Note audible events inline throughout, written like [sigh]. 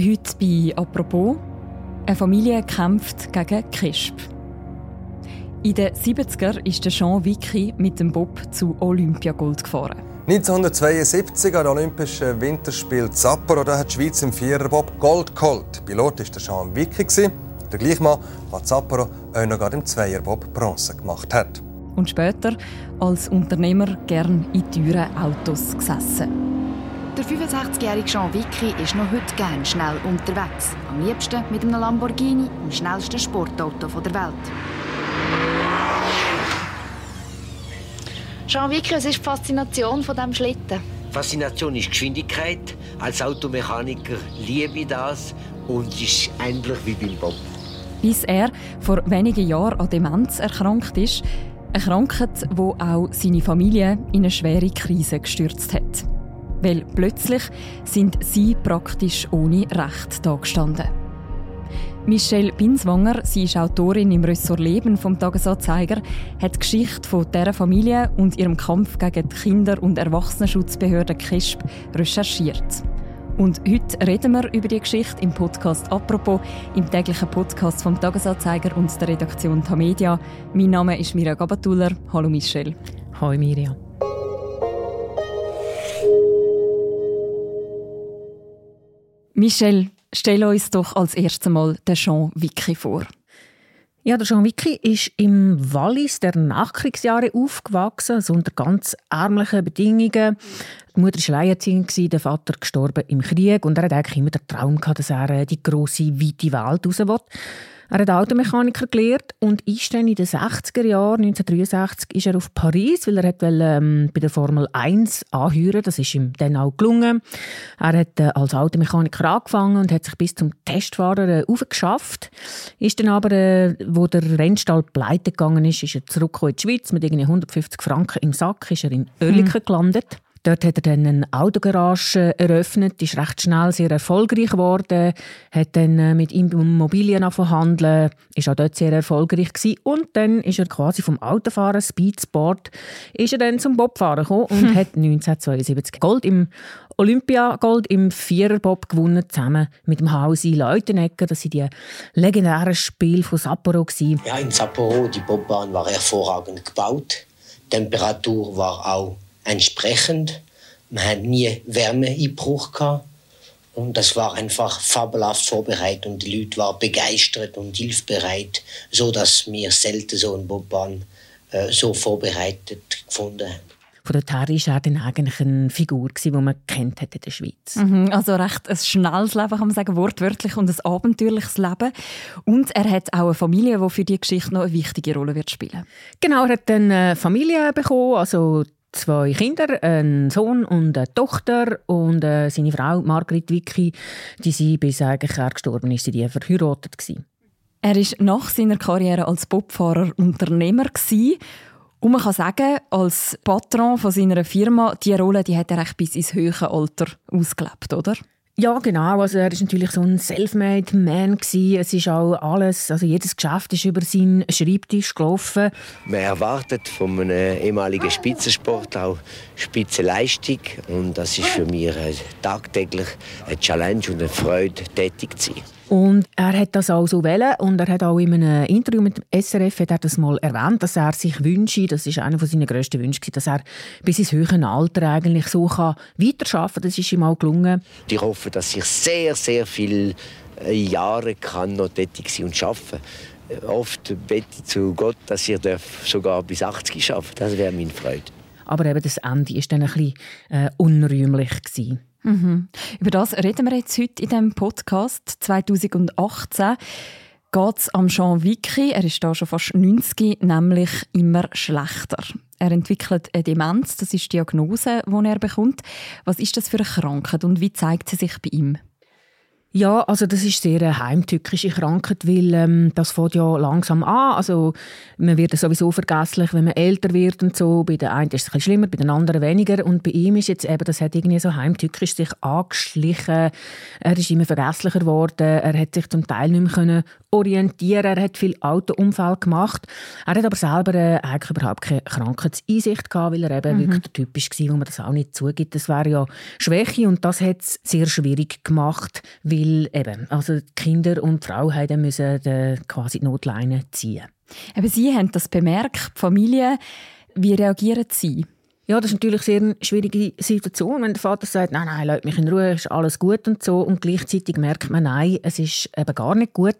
Heute bei «Apropos» eine Familie kämpft gegen Kisp. In den 70er ist der Jean Vicky mit dem Bob zu Olympiagold gefahren. 1972 an den Olympischen Winterspielen Sapporo da hat die Schweiz im Viererbob Gold geholt. Pilot war der Jean Vicky, der gleiche Mann, der Sapporo auch noch im Zweierbob Bronze gemacht hat. Und später als Unternehmer gern in teuren Autos gesessen. Der 65-jährige Jean Vicky ist noch heute gerne schnell unterwegs. Am liebsten mit einem Lamborghini, dem schnellsten Sportauto der Welt. Jean Vicky, was ist die Faszination von diesem Schlitten? Faszination ist Geschwindigkeit. Als Automechaniker liebe ich das und es ist ähnlich wie beim Bob. Bis er vor wenigen Jahren an Demenz erkrankt ist, eine Krankheit, die auch seine Familie in eine schwere Krise gestürzt hat. Weil plötzlich sind sie praktisch ohne Recht dagestanden. Michelle Binswanger, sie ist Autorin im Ressort Leben vom Tagesanzeiger, hat die Geschichte von dieser Familie und ihrem Kampf gegen die Kinder- und Erwachsenenschutzbehörde KISP recherchiert. Und heute reden wir über die Geschichte im Podcast «Apropos», im täglichen Podcast vom Tagesanzeiger und der Redaktion Tamedia. Mein Name ist Mirja Gabatuller. Hallo Michelle. Hallo Mirja. Michel, stell uns doch als erstes Mal den Jean Vicky vor. Ja, der Jean Vicky ist im Wallis der Nachkriegsjahre aufgewachsen, also unter ganz ärmlichen Bedingungen. Die Mutter war alleinerziehend, der Vater gestorben im Krieg und er hat eigentlich immer den Traum gehabt, dass er die große weite Welt raus will. Er hat Automechaniker gelernt und ist dann in den 60er Jahren, 1963, ist er auf Paris, weil er hat will, ähm, bei der Formel 1 anheuern. Das ist ihm dann auch gelungen. Er hat äh, als Automechaniker angefangen und hat sich bis zum Testfahrer äh, aufgeschafft. Ist dann aber, äh, wo der Rennstall pleite gegangen ist, ist er zurück in die Schweiz mit irgendwie 150 Franken im Sack, ist er in Oerlikon hm. gelandet. Dort hat er dann eine Autogarage eröffnet, ist recht schnell sehr erfolgreich geworden, hat dann äh, mit Immobilien verhandeln, ist auch dort sehr erfolgreich gewesen. und dann ist er quasi vom Autofahren Speedsport ist er dann zum Bobfahren gekommen und hm. [laughs] hat 1972 Gold im Olympia Gold im Viererbob gewonnen zusammen mit dem Hausi Leutenegger. Das sind die legendären Spiele von Sapporo gewesen. Ja, in Sapporo die Bobbahn war hervorragend gebaut. Die Temperatur war auch entsprechend. Man hat nie Wärmeeinbruch gehabt. Und das war einfach fabelhaft vorbereitet und die Leute waren begeistert und hilfsbereit, so dass wir selten so einen Bobbahn äh, so vorbereitet gefunden haben. Von dort her war er dann eigentlich eine Figur, die man kennt hat in der Schweiz. Mhm, also recht ein schnelles Leben, kann man sagen, wortwörtlich, und ein abenteuerliches Leben. Und er hat auch eine Familie, die für die Geschichte noch eine wichtige Rolle wird spielen Genau, er hat eine Familie bekommen, also zwei Kinder, einen Sohn und eine Tochter und äh, seine Frau Margrit Wicki, die sie bis eigentlich er gestorben ist, die verheiratet gewesen. Er ist nach seiner Karriere als Bobfahrer Unternehmer gewesen. und man kann sagen, als Patron von seiner Firma, die Rolle, die hat er bis ins höhere Alter ausgelebt, oder? Ja, genau. Also er ist natürlich so ein self-made Man. Es ist auch alles, also jedes Geschäft ist über seinen Schreibtisch gelaufen. Man erwartet von einem ehemaligen Spitzensport auch Spitzenleistung und das ist für mich tagtäglich eine Challenge und eine Freude, tätig zu sein. Und er hat das auch so wählen und er hat auch in einem Interview mit dem SRF hat er das mal erwähnt, dass er sich wünsche, das ist einer seiner grössten Wünsche, dass er bis ins höhere Alter eigentlich so kann weiterarbeiten kann. Das ist ihm auch gelungen. Ich hoffe, dass ich sehr, sehr viele äh, Jahre kann noch tätig sein und arbeiten Oft bete ich zu Gott, dass ich sogar bis 80 arbeiten Das wäre meine Freude. Aber eben das Ende war dann ein bisschen äh, unrühmlich. Gewesen. Mhm. Über das reden wir jetzt heute in diesem Podcast 2018 geht es am Jean Vicky, er ist da schon fast 90, nämlich immer schlechter. Er entwickelt eine Demenz, das ist die Diagnose, die er bekommt. Was ist das für eine Krankheit und wie zeigt sie sich bei ihm? Ja, also das ist sehr eine heimtückische Krankheit, weil ähm, das fängt ja langsam an. Also man wird sowieso vergesslich, wenn man älter wird und so. Bei den einen ist es ein bisschen schlimmer, bei den anderen weniger. Und bei ihm ist jetzt eben, das hat irgendwie so heimtückisch sich angeschlichen. Er ist immer vergesslicher geworden. Er hat sich zum Teil nicht mehr können orientieren. Er hat viel Autounfall gemacht. Er hat aber selber äh, eigentlich überhaupt keine Krankheitseinsicht gehabt, weil er eben mhm. wirklich der Typ war, wo man das auch nicht zugibt. Das wäre ja Schwäche und das hat es sehr schwierig gemacht, weil weil eben, also die Kinder und die Frau haben müssen quasi die Notleine ziehen. Eben Sie haben das bemerkt, die Familie. Wie reagieren Sie? Ja, das ist natürlich sehr eine schwierige Situation, wenn der Vater sagt, nein, nein, lass mich in Ruhe, ist alles gut und so. Und gleichzeitig merkt man, nein, es ist eben gar nicht gut.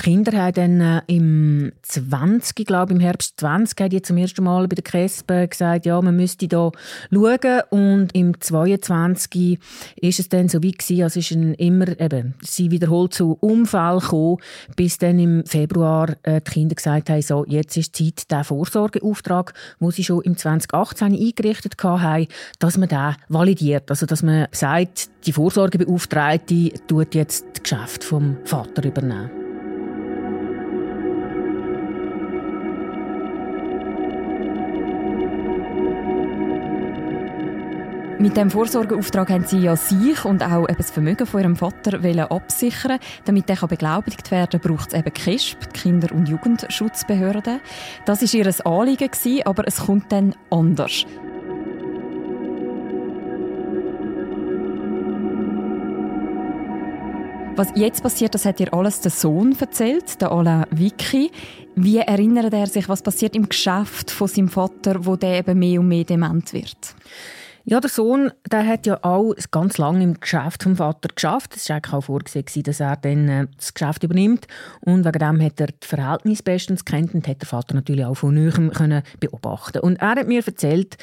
Die Kinder haben dann äh, im 20, glaube im Herbst 20, haben die zum ersten Mal bei der Crespe gesagt, ja, man müsste da schauen. Und im 22 ist es dann so wie gewesen, also ist immer eben, sie wiederholt zu Unfall gekommen, bis dann im Februar äh, die Kinder gesagt haben, so, jetzt ist Zeit, den Vorsorgeauftrag, den sie schon im 2018 eingerichtet haben, dass man den validiert. Also, dass man sagt, die Vorsorgebeauftragte tut jetzt das Geschäft vom Vater übernehmen. Mit dem Vorsorgeauftrag haben sie ja sich und auch das Vermögen von ihrem Vater absichern Damit er beglaubigt werden kann, braucht es eben KISP, die Kinder- und Jugendschutzbehörde. Das war ihr Anliegen, aber es kommt dann anders. Was jetzt passiert, das hat ihr alles der Sohn erzählt, der Alain Vicky. Wie erinnert er sich, was passiert im Geschäft von seinem Vater, wo der eben mehr und mehr dement wird? Ja, der Sohn der hat ja auch ganz lange im Geschäft vom Vater geschafft. Es war eigentlich auch vorgesehen, dass er dann äh, das Geschäft übernimmt. Und wegen dem hat er das Verhältnis bestens kennt und hat der Vater natürlich auch von neuem können beobachten. Und er hat mir erzählt,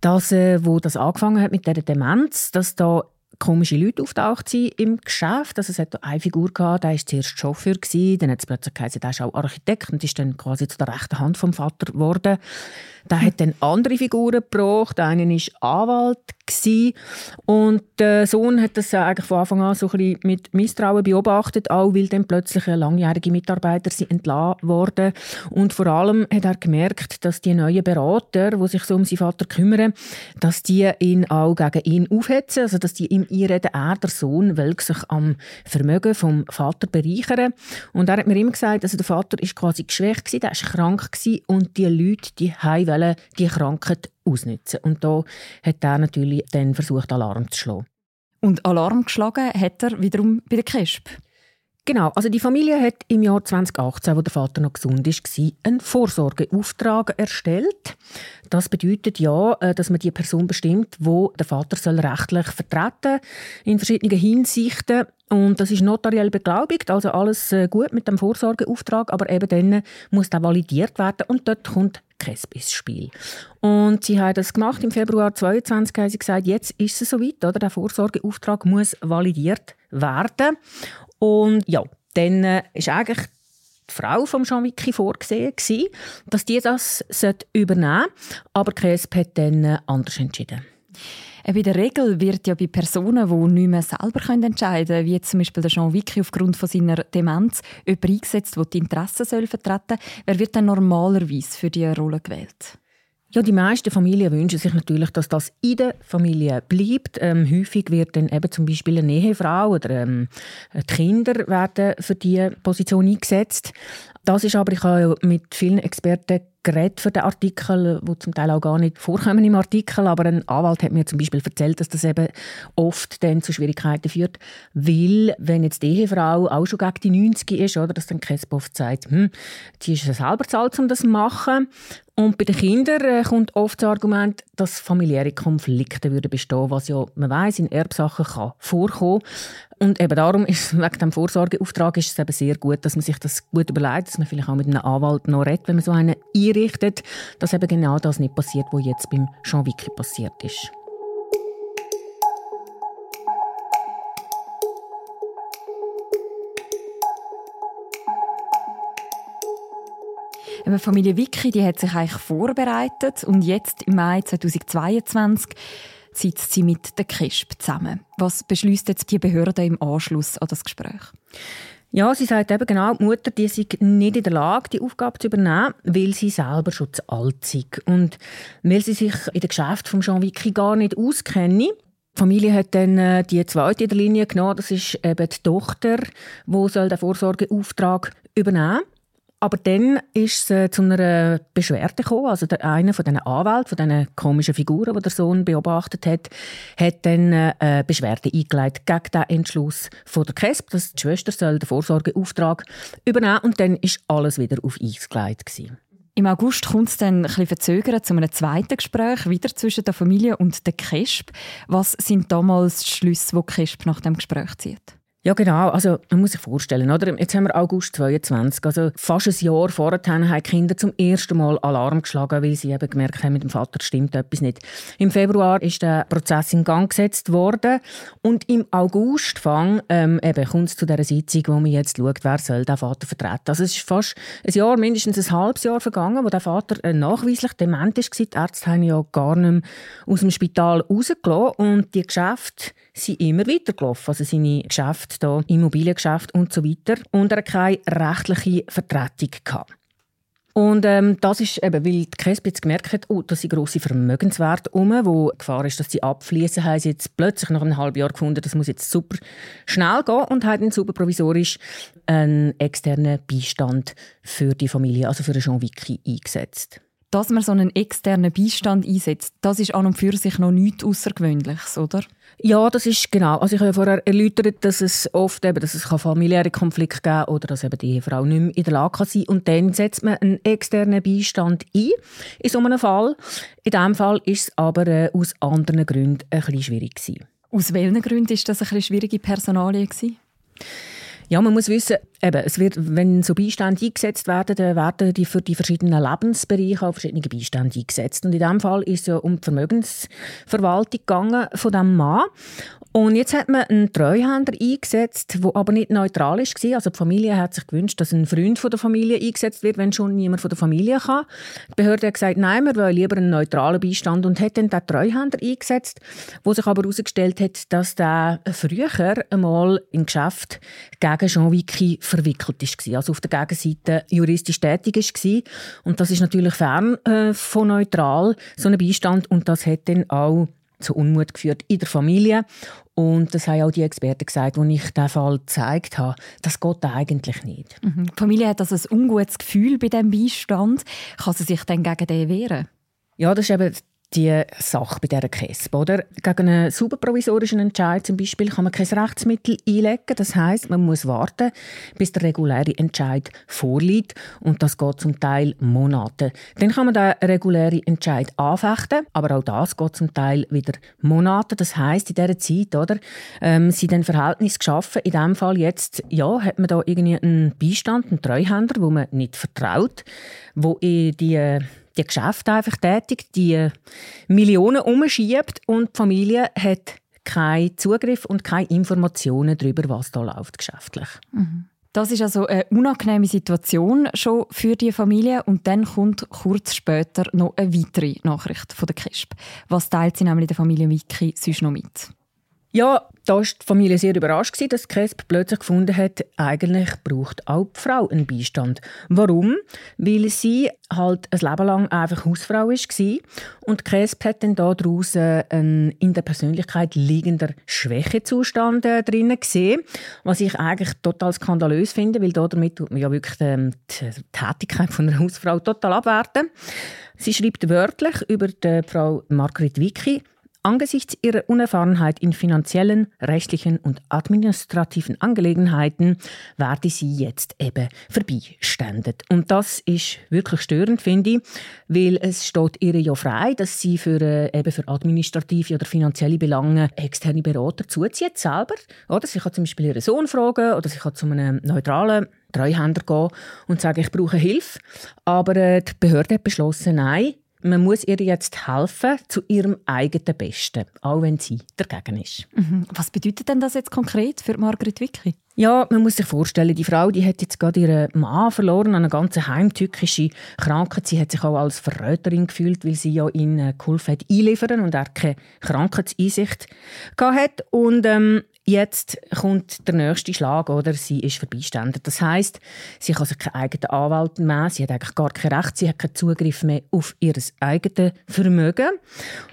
dass, äh, wo das angefangen hat mit der Demenz, dass da komische Leute auftaucht sind im Geschäft. Also es hat eine Figur gehabt, der war zuerst Chauffeur, dann hat es plötzlich geheißen, der ist auch Architekt und ist dann quasi zu der rechten Hand vom Vater geworden. Der hat dann andere Figuren gebracht. Einer war Anwalt und der Sohn hat das eigentlich von Anfang an so ein bisschen mit Misstrauen beobachtet, auch weil dann plötzlich langjährige Mitarbeiter sind entlassen wurden. Und vor allem hat er gemerkt, dass die neuen Berater, die sich so um seinen Vater kümmern, dass die ihn auch gegen ihn aufhetzen, also dass die ihm einreden, er, der Sohn, will sich am Vermögen vom Vater bereichern. Und er hat mir immer gesagt, also der Vater ist quasi geschwächt gewesen, der ist krank gewesen und die Leute, die wollen die Krankheit ausnutzen. Und da hat er natürlich dann versucht, Alarm zu schlagen. Und Alarm geschlagen hat er wiederum bei der KESP? Genau, also die Familie hat im Jahr 2018, wo der Vater noch gesund war, einen Vorsorgeauftrag erstellt. Das bedeutet ja, äh, dass man die Person bestimmt, wo der Vater soll rechtlich vertreten in verschiedenen Hinsichten. Und das ist notariell beglaubigt, also alles äh, gut mit dem Vorsorgeauftrag, aber eben dann muss der validiert werden und dort kommt KESB ins Spiel. Und sie haben das gemacht im Februar 2022, haben sie gesagt, jetzt ist es soweit, oder? Der Vorsorgeauftrag muss validiert werden. Und ja, dann äh, ist eigentlich die Frau von Jean Vicky vorgesehen, gewesen, dass die das übernehmen sollte. Aber KESB hat dann äh, anders entschieden. In der Regel wird ja bei Personen, die nicht mehr selber entscheiden können, wie zum Beispiel Jean Vicky aufgrund von seiner Demenz, jemand eingesetzt, der die Interessen vertreten soll. Wer wird dann normalerweise für diese Rolle gewählt? Ja, die meisten Familien wünschen sich natürlich, dass das in der Familie bleibt. Ähm, häufig wird dann eben zum Beispiel eine Ehefrau oder ähm, die Kinder werden für diese Position eingesetzt. Das ist aber, ich habe mit vielen Experten geredet für den Artikel, wo zum Teil auch gar nicht vorkommen im Artikel, aber ein Anwalt hat mir zum Beispiel erzählt, dass das eben oft dann zu Schwierigkeiten führt, weil wenn jetzt die Ehefrau auch schon gegen die 90 ist, oder, dass dann Kespoff sagt, hm, die ist ja selber zahlt, um das zu machen. Und bei den Kindern äh, kommt oft das Argument, dass familiäre Konflikte würden bestehen, was ja man weiß in Erbsachen kann vorkommen. Und eben darum ist wegen dem Vorsorgeauftrag ist es eben sehr gut, dass man sich das gut überlegt, dass man vielleicht auch mit einem Anwalt noch redet, wenn man so einen einrichtet, dass eben genau das nicht passiert, was jetzt beim Jean Vicky passiert ist. Die Familie Vicky die hat sich eigentlich vorbereitet und jetzt im Mai 2022 sitzt sie mit der KISP zusammen. Was beschließt jetzt die Behörde im Anschluss an das Gespräch? Ja, sie sagt eben genau, die Mutter die sei nicht in der Lage, die Aufgabe zu übernehmen, weil sie selber schon zu alt sei. Und weil sie sich in dem Geschäft von Jean Vicky gar nicht auskenne, die Familie hat dann äh, die zweite in der Linie genommen, das ist eben die Tochter, die den Vorsorgeauftrag übernehmen soll. Aber dann ist es äh, zu einer Beschwerde gekommen. Also der, einer von diesen Anwälten, von diesen komischen Figuren, die der Sohn beobachtet hat, hat dann äh, eine Beschwerde eingeleitet gegen den Entschluss von der KESB, dass die Schwester soll den Vorsorgeauftrag übernehmen und dann ist alles wieder auf Eis gelegt. Gewesen. Im August kommt es dann ein verzögert zu einem zweiten Gespräch wieder zwischen der Familie und der KESB. Was sind damals die Schlüsse, die KESB nach dem Gespräch zieht? Ja, genau. Also, man muss sich vorstellen, oder? Jetzt haben wir August 22. Also, fast ein Jahr vorher haben die Kinder zum ersten Mal Alarm geschlagen, weil sie eben gemerkt haben, mit dem Vater stimmt etwas nicht. Im Februar ist der Prozess in Gang gesetzt worden. Und im August fang, ähm, eben, kommt es zu dieser Sitzung, wo man jetzt schaut, wer soll den Vater vertreten. Also, es ist fast ein Jahr, mindestens ein halbes Jahr vergangen, wo der Vater äh, nachweislich dement ist. Die Ärzte haben ja gar nicht mehr aus dem Spital rausgelassen. Und die Geschäfte sind immer weitergelaufen. Also, seine Geschäfte Geschäft, da, Immobiliengeschäft und so weiter. Und er keine rechtliche Vertretung. Gehabt. Und ähm, das ist eben, weil die KESB jetzt gemerkt hat, oh, dass sie grosse Vermögenswerte um, wo die Gefahr ist, dass sie abfließen, haben sie jetzt plötzlich nach einem halben Jahr gefunden, das muss jetzt super schnell gehen und haben dann super provisorisch einen externen Beistand für die Familie, also für Jean Vicky eingesetzt dass man so einen externen Beistand einsetzt, das ist an und für sich noch nichts Außergewöhnliches, oder? Ja, das ist genau. Also ich habe ja vorher erläutert, dass es oft eben, dass es familiäre Konflikte geben kann oder dass eben die Frau nicht mehr in der Lage kann sein Und dann setzt man einen externen Beistand ein, in so einem Fall. In diesem Fall ist es aber äh, aus anderen Gründen ein bisschen schwierig gewesen. Aus welchen Gründen war das eine schwierige Personalie? Gewesen? Ja, man muss wissen, eben, es wird, wenn so Beistände eingesetzt werden, dann werden die für die verschiedenen Lebensbereiche auch verschiedene Beistände eingesetzt. Und in diesem Fall ist es ja um die Vermögensverwaltung gegangen von diesem Mann. Und jetzt hat man einen Treuhänder eingesetzt, der aber nicht neutral war. Also die Familie hat sich gewünscht, dass ein Freund von der Familie eingesetzt wird, wenn schon niemand von der Familie kann. Die Behörde hat gesagt, nein, wir wollen lieber einen neutralen Beistand und hat dann den Treuhänder eingesetzt, wo sich aber herausgestellt hat, dass der früher einmal im Geschäft gegen Jean Vicky verwickelt war. Also auf der Gegenseite juristisch tätig war. Und das ist natürlich fern äh, von neutral, so ein Beistand. Und das hat dann auch zu Unmut geführt in der Familie. Und das haben auch die Experten gesagt, als ich diesen Fall gezeigt habe. Das geht eigentlich nicht. Mhm. Die Familie hat also ein ungutes Gefühl bei diesem Beistand. Kann sie sich dann gegen den wehren? Ja, das ist eben die Sache bei dieser KESB. Oder? Gegen einen superprovisorischen Entscheid zum Beispiel kann man kein Rechtsmittel einlegen. Das heißt, man muss warten, bis der reguläre Entscheid vorliegt. Und das geht zum Teil Monate. Dann kann man den regulären Entscheid anfechten, aber auch das geht zum Teil wieder Monate. Das heißt, in dieser Zeit oder, ähm, sind dann Verhältnisse geschaffen. In diesem Fall jetzt ja, hat man da irgendwie einen Beistand, einen Treuhänder, wo man nicht vertraut, wo in die die Geschäfte einfach tätig, die Millionen umschiebt und die Familie hat keinen Zugriff und keine Informationen darüber, was da läuft geschäftlich. Mhm. Das ist also eine unangenehme Situation schon für die Familie und dann kommt kurz später noch eine weitere Nachricht von der KISP. Was teilt sie nämlich der Familie Wiki sonst noch mit? Ja, da war die Familie sehr überrascht, dass Cresp plötzlich gefunden hat, eigentlich braucht auch die Frau einen Beistand. Warum? Weil sie halt ein Leben lang einfach Hausfrau war und Cresp hat dann daraus einen in der Persönlichkeit liegender Schwächezustand äh, drin gesehen, was ich eigentlich total skandalös finde, weil damit tut man ja wirklich ähm, die Tätigkeit von einer Hausfrau total abwerten. Sie schreibt wörtlich über die Frau Margret Wicki, Angesichts ihrer Unerfahrenheit in finanziellen, rechtlichen und administrativen Angelegenheiten werde sie jetzt eben verbeiständert. Und das ist wirklich störend, finde ich, weil es steht ihr ja frei, dass sie für, äh, eben für administrative oder finanzielle Belange externe Berater zuzieht selber. Oder sie kann zum Beispiel ihren Sohn fragen oder sie kann zu einem neutralen Treuhänder gehen und sagen, ich brauche Hilfe. Aber äh, die Behörde hat beschlossen, nein, man muss ihr jetzt helfen zu ihrem eigenen Besten, auch wenn sie dagegen ist. Mhm. Was bedeutet denn das jetzt konkret für Margret Wicki? Ja, man muss sich vorstellen, die Frau, die hat jetzt gerade ihren Mann verloren, eine ganz heimtückische Krankheit. Sie hat sich auch als Verräterin gefühlt, weil sie ja ihn äh, geholfen hat einliefern und er keine Krankheitseinsicht hat. Und ähm, Jetzt kommt der nächste Schlag, oder? Sie ist Verbeiständer. Das heißt, sie kann sich keinen eigenen Anwalt mehr, sie hat eigentlich gar kein Recht, sie hat keinen Zugriff mehr auf ihr eigenes Vermögen.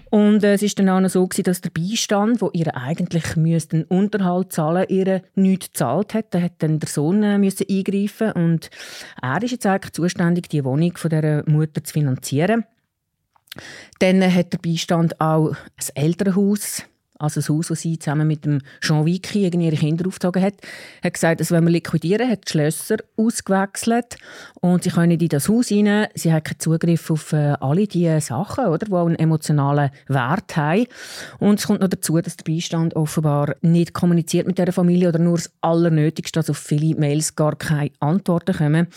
Und äh, es ist dann auch noch so gewesen, dass der Beistand, wo ihr eigentlich einen Unterhalt zahlen, ihr nichts gezahlt hat. Da hat dann der Sohn äh, müssen eingreifen und er ist jetzt eigentlich zuständig, die Wohnung von der Mutter zu finanzieren. Dann hat der Beistand auch ein Elternhaus also das Haus, das sie zusammen mit dem Jean Vicky ihre Kinder aufgezogen hat, hat gesagt, dass wenn wir liquidieren, hat die Schlösser ausgewechselt und sie können nicht in das Haus rein. Sie hat keinen Zugriff auf äh, alle diese Sachen, oder, die einen emotionalen Wert haben. Und es kommt noch dazu, dass der Beistand offenbar nicht kommuniziert mit der Familie oder nur das Allernötigste, dass auf viele Mails gar keine Antworten kommen.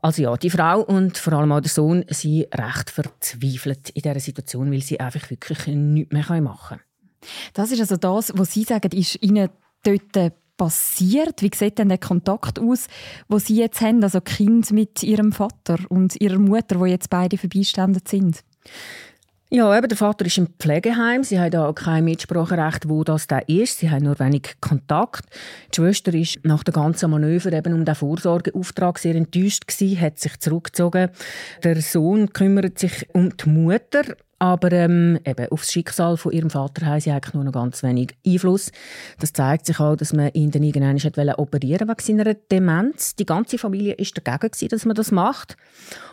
Also ja, die Frau und vor allem auch der Sohn sind recht verzweifelt in dieser Situation, weil sie einfach wirklich nichts mehr machen können. Das ist also das, was Sie sagen, ist Ihnen dort passiert? Wie sieht denn der Kontakt aus, wo Sie jetzt haben, also Kind mit Ihrem Vater und Ihrer Mutter, wo jetzt beide verbeistandet sind? Ja, eben, der Vater ist im Pflegeheim. Sie haben auch kein Mitspracherecht, wo das da ist. Sie haben nur wenig Kontakt. Die Schwester ist nach dem ganzen Manöver eben um den Vorsorgeauftrag sehr enttäuscht gewesen, hat sich zurückgezogen. Der Sohn kümmert sich um die Mutter. Aber ähm, eben, auf das Schicksal von ihrem Vater haben sie eigentlich nur noch ganz wenig Einfluss. Das zeigt sich auch, dass man ihn dann irgendwann operieren wegen seiner Demenz. Die ganze Familie war dagegen, gewesen, dass man das macht.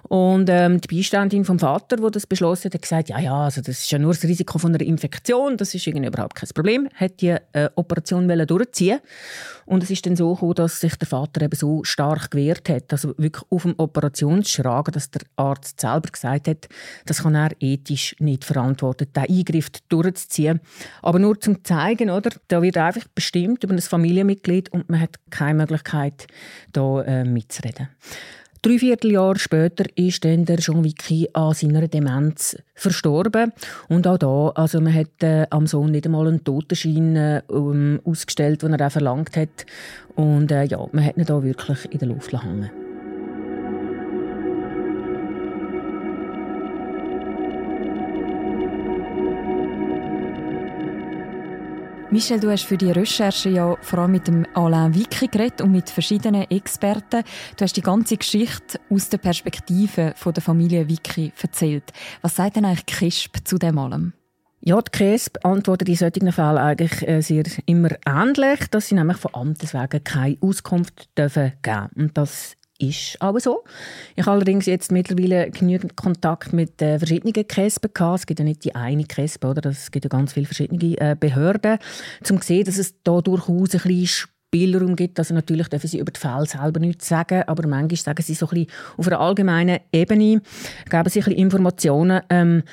Und ähm, die Beiständin vom Vater, die das beschlossen hat, hat gesagt, ja, ja, also das ist ja nur das Risiko von einer Infektion, das ist irgendwie überhaupt kein Problem. Hat die äh, Operation durchziehen und es ist dann so gekommen, dass sich der Vater eben so stark gewehrt hat, also wirklich auf dem Operationsschrag, dass der Arzt selber gesagt hat, das kann er ethisch nicht verantwortet, diesen Eingriff durchzuziehen. Aber nur zum zeigen, oder? Da wird einfach bestimmt über ein Familienmitglied und man hat keine Möglichkeit, da äh, mitzureden. Drei Vierteljahr später ist dann der Jean Vicky an seiner Demenz verstorben. Und auch da, also man hat äh, am Sohn nicht einmal einen Totenschein äh, um, ausgestellt, den er auch verlangt hat. Und äh, ja, man hat ihn da wirklich in der Luft hängen Michel, du hast für die Recherche ja vor allem mit dem Alain Vicky geredet und mit verschiedenen Experten. Du hast die ganze Geschichte aus der Perspektive der Familie Vicky erzählt. Was sagt denn eigentlich KISP zu dem allem? Ja, die KESB antwortet in solchen Fällen eigentlich äh, sehr immer ähnlich, dass sie nämlich von Amtes wegen keine Auskunft dürfen geben Und das ist aber so. Ich habe allerdings jetzt mittlerweile genügend Kontakt mit äh, verschiedenen KESB gehabt. Es gibt ja nicht die eine KESB, oder? Es gibt ja ganz viele verschiedene äh, Behörden, um zu sehen, dass es da durchaus ein bisschen Spielraum gibt. Also natürlich dürfen sie über die Fälle selber nichts sagen, aber manchmal sagen sie so ein bisschen auf einer allgemeinen Ebene, geben sie ein bisschen Informationen. Ähm,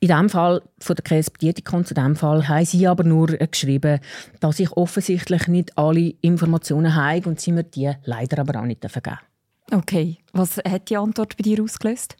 in dem Fall von der KSB Dietikon, zu dem Fall, haben sie aber nur geschrieben, dass ich offensichtlich nicht alle Informationen habe und sie mir die leider aber auch nicht geben Okay, was hat die Antwort bei dir ausgelöst?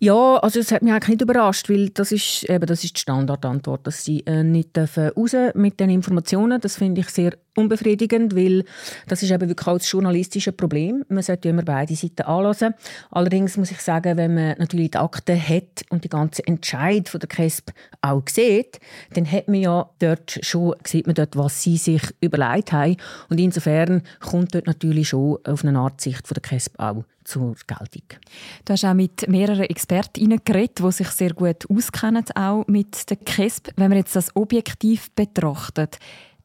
Ja, also es hat mich eigentlich nicht überrascht, weil das ist eben das ist die Standardantwort, dass sie äh, nicht dürfen raus mit den Informationen. Das finde ich sehr unbefriedigend, weil das ist eben wirklich auch das journalistische Problem. Man sollte immer beide Seiten anhören. Allerdings muss ich sagen, wenn man natürlich die Akten hat und die ganze Entscheid von der KESB auch sieht, dann hat man ja dort schon, sieht man dort, was sie sich überlegt haben. Und insofern kommt dort natürlich schon auf eine Art Sicht von der KESB auch zur Geltung. Du hast auch mit mehreren Expertinnen geredet, die sich sehr gut auskennen, auch mit der KESB. Wenn man jetzt das objektiv betrachtet,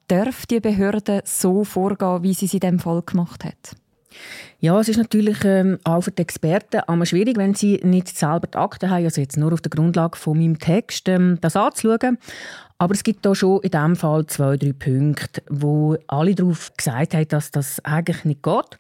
darf die Behörde so vorgehen, wie sie es in diesem Fall gemacht hat? Ja, es ist natürlich ähm, auch für die Experten einmal schwierig, wenn sie nicht selber die Akten haben, also jetzt nur auf der Grundlage von meinem Text ähm, das anzuschauen. Aber es gibt da schon in diesem Fall zwei, drei Punkte, wo alle darauf gesagt haben, dass das eigentlich nicht geht.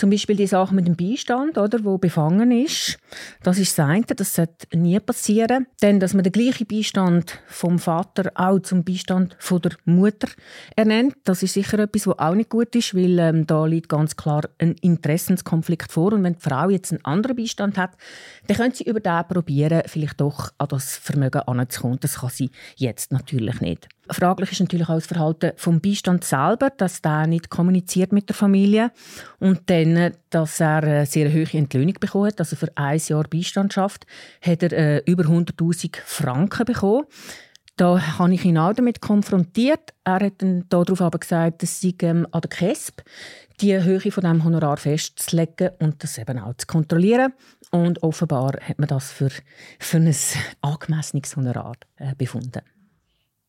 Zum Beispiel die Sache mit dem Beistand, oder, wo befangen ist. Das ist das eine, das sollte nie passieren. Denn, dass man den gleichen Beistand vom Vater auch zum Beistand von der Mutter ernennt, das ist sicher etwas, was auch nicht gut ist, weil ähm, da liegt ganz klar ein Interessenskonflikt vor. Und wenn die Frau jetzt einen anderen Beistand hat, dann können sie über den probieren, vielleicht doch an das Vermögen anzukommen. Das kann sie jetzt natürlich nicht. Fraglich ist natürlich auch das Verhalten vom Beistand selber, dass der nicht kommuniziert mit der Familie und dann, dass er eine sehr hohe Entlöhnung bekommen hat. Also für ein Jahr Beistandschaft hat er äh, über 100.000 Franken bekommen. da habe ich ihn auch damit konfrontiert. Er hat dann darauf aber gesagt, es sei ähm, an der KESB, die Höhe von dem Honorar festzulegen und das eben auch zu kontrollieren. Und offenbar hat man das für, für ein angemessenes Honorar äh, befunden.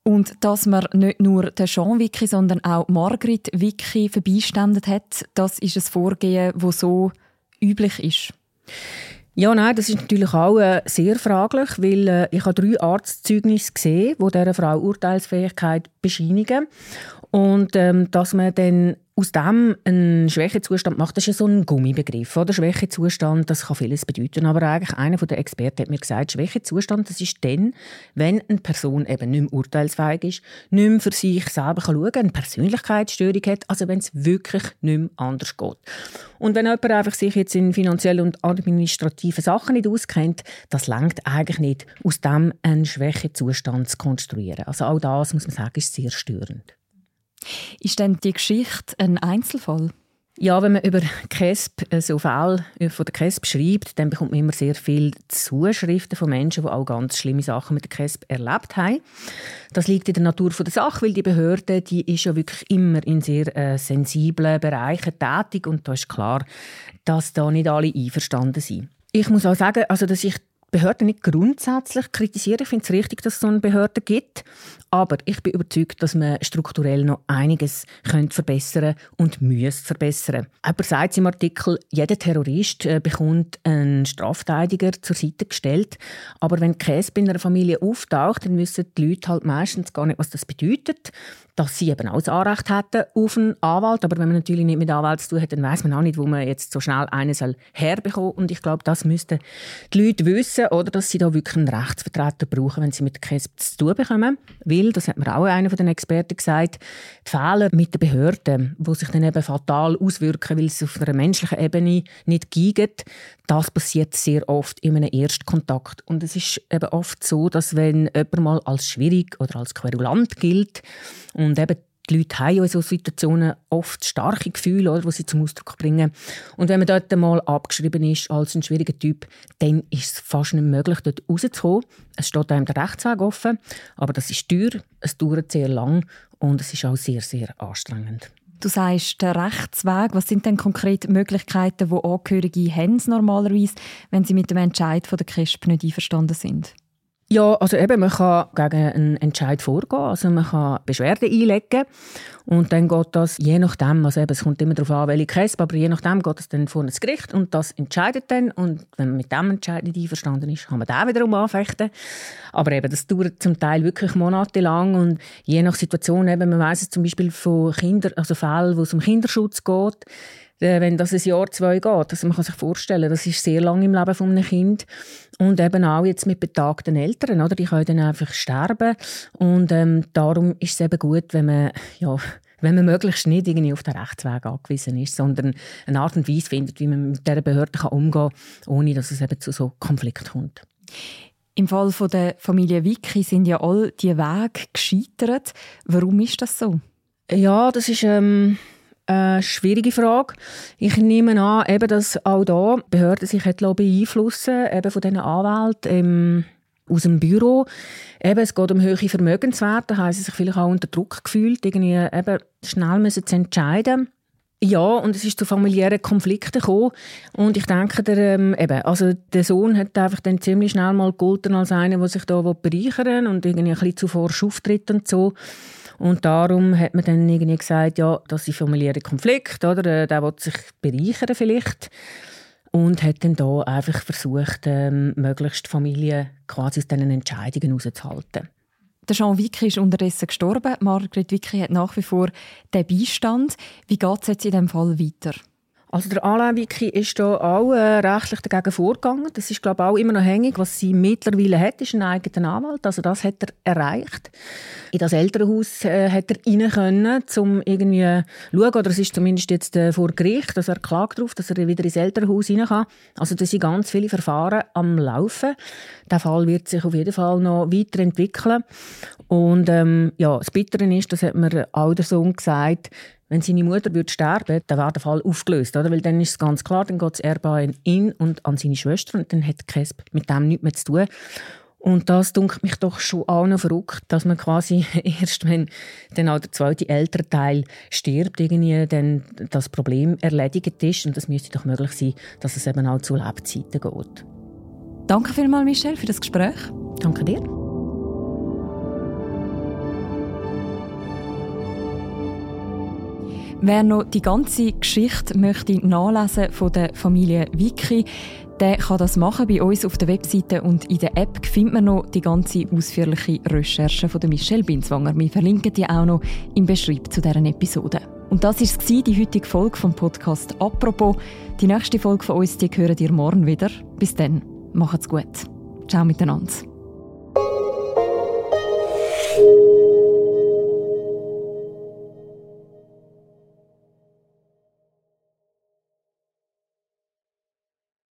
Und dass man nicht nur den Jean Wicki, sondern auch Margrit Wicki verbeistandet hat, das ist ein Vorgehen, das so üblich ist. Ja, nein, das ist natürlich auch äh, sehr fraglich, weil äh, ich habe drei Arztzeugnisse gesehen, die dieser Frau Urteilsfähigkeit bescheinigen. Und ähm, dass man dann aus dem einen Schwächezustand macht, das ist ja so ein Gummibegriff. Oder? Schwächezustand, das kann vieles bedeuten. Aber eigentlich einer der Experten hat mir gesagt, Schwächezustand, das ist dann, wenn eine Person eben nicht mehr urteilsfähig ist, nicht mehr für sich selber schauen kann, eine Persönlichkeitsstörung hat, also wenn es wirklich nicht mehr anders geht. Und wenn jemand einfach sich jetzt in finanziellen und administrativen Sachen nicht auskennt, das langt eigentlich nicht, aus dem einen Schwächezustand zu konstruieren. Also auch das, muss man sagen, ist sehr störend. Ist denn die Geschichte ein Einzelfall? Ja, wenn man über CASP, äh, so Fälle äh, von der CASP schreibt, dann bekommt man immer sehr viele Zuschriften von Menschen, die auch ganz schlimme Sachen mit der CASP erlebt haben. Das liegt in der Natur der Sache, weil die Behörde, die ist ja wirklich immer in sehr äh, sensiblen Bereichen tätig und da ist klar, dass da nicht alle einverstanden sind. Ich muss auch sagen, also dass ich Behörden nicht grundsätzlich kritisieren. Ich finde es richtig, dass es so eine Behörde gibt. Aber ich bin überzeugt, dass man strukturell noch einiges könnte verbessern und müsste verbessern. Aber sagt im Artikel, jeder Terrorist äh, bekommt einen Straftätiger zur Seite gestellt. Aber wenn Käse bei einer Familie auftaucht, dann wissen die Leute halt meistens gar nicht, was das bedeutet dass sie eben auch das Anrecht hätten auf einen Anwalt. Aber wenn man natürlich nicht mit Anwalt zu tun hat, dann weiß man auch nicht, wo man jetzt so schnell einen soll herbekommen Und ich glaube, das müssten die Leute wissen, oder dass sie da wirklich einen Rechtsvertreter brauchen, wenn sie mit der KESB zu tun bekommen. Weil, das hat mir auch einer den Experten gesagt, die Fehler mit den Behörden, die sich dann eben fatal auswirken, weil es auf einer menschlichen Ebene nicht geht, das passiert sehr oft in einem Erstkontakt. Und es ist eben oft so, dass wenn jemand mal als schwierig oder als querulant gilt und eben die Leute haben in solchen Situationen oft starke Gefühle, oder, die sie zum Ausdruck bringen. Und wenn man dort mal abgeschrieben ist als ein schwieriger Typ, dann ist es fast nicht möglich, dort rauszukommen. Es steht einem der Rechtsweg offen, aber das ist teuer, es dauert sehr lang und es ist auch sehr, sehr anstrengend. Du sagst der Rechtsweg. Was sind denn konkret Möglichkeiten, die Angehörige haben normalerweise, wenn sie mit dem Entscheid von der KESP nicht einverstanden sind? Ja, also eben, man kann gegen einen Entscheid vorgehen, also man kann Beschwerden einlegen. Und dann geht das, je nachdem, also eben, es kommt immer darauf an, welche Käse, aber je nachdem geht es dann vor das Gericht und das entscheidet dann. Und wenn man mit dem Entscheid nicht einverstanden ist, kann man den wiederum anfechten. Aber eben, das dauert zum Teil wirklich monatelang. Und je nach Situation, eben, man weiß es zum Beispiel von Kindern, also Fällen, wo es um Kinderschutz geht, wenn das ein Jahr, zwei geht. Also man kann sich vorstellen, das ist sehr lang im Leben eines Kind und eben auch jetzt mit betagten Eltern, oder? Die können dann einfach sterben und ähm, darum ist es eben gut, wenn man ja wenn man möglichst nicht irgendwie auf den Rechtsweg angewiesen ist, sondern eine Art und Weise findet, wie man mit dieser Behörde umgehen kann, ohne dass es eben zu so Konflikten kommt. Im Fall von der Familie Vicky sind ja all die Wege gescheitert. Warum ist das so? Ja, das ist ähm, eine schwierige Frage. Ich nehme an, eben, dass auch da Behörden sich beeinflussen eben von diesen Anwälten ähm, aus dem Büro. Eben, es geht um hohe Vermögenswerte, haben sie sich vielleicht auch unter Druck gefühlt, irgendwie eben schnell müssen zu entscheiden. Ja, und es ist zu familiären Konflikten gekommen. Und ich denke, der, ähm, eben, also der Sohn hat einfach dann ziemlich schnell mal gegolten als einer, der sich da bereichern will und irgendwie ein bisschen zuvor auftritt und so. Und darum hat man dann irgendwie gesagt, ja, das ist familiäre Konflikt, oder? Äh, der will sich bereichern vielleicht. Und hat dann da einfach versucht, ähm, möglichst Familie quasi aus diesen Entscheidungen rauszuhalten. Der Jean Wicki ist unterdessen gestorben. Margret Wicki hat nach wie vor den Beistand. Wie geht es jetzt in diesem Fall weiter? Also der Alain Wiki ist da auch äh, rechtlich dagegen vorgegangen. Das ist glaube ich auch immer noch hängig. Was sie mittlerweile hat, ist ein eigener Anwalt. Also das hat er erreicht. In das Elternhaus äh, er rein können, um irgendwie zu schauen, oder es ist zumindest jetzt äh, vor Gericht, dass er klagt darauf, dass er wieder ins Elternhaus rein kann. Also da sind ganz viele Verfahren am Laufen. Der Fall wird sich auf jeden Fall noch weiterentwickeln. Und ähm, ja, das Bittere ist, das hat mir auch der Sohn gesagt, wenn seine Mutter würde sterben dann wäre der Fall aufgelöst. Oder? Weil dann ist es ganz klar, dann geht es Erbe an ihn und an seine Schwester und dann hat Kesp mit dem nichts mehr zu tun. Und das dunkelt mich doch schon auch noch verrückt, dass man quasi [laughs] erst, wenn dann auch der zweite ältere Teil stirbt, irgendwie dann das Problem erledigt ist. Und das müsste doch möglich sein, dass es eben auch zu Lebzeiten geht. Danke vielmals, Michelle, für das Gespräch. Danke dir. Wer noch die ganze Geschichte möchte nachlesen von der Familie Vicky, der kann das machen. Bei uns auf der Webseite und in der App findet man noch die ganze ausführliche Recherche von Michelle Binswanger. Wir verlinken die auch noch im Beschreib zu deren Episode. Und das war die heutige Folge vom Podcast «Apropos». Die nächste Folge von uns, die hören ihr morgen wieder. Bis dann, macht's gut. Ciao miteinander.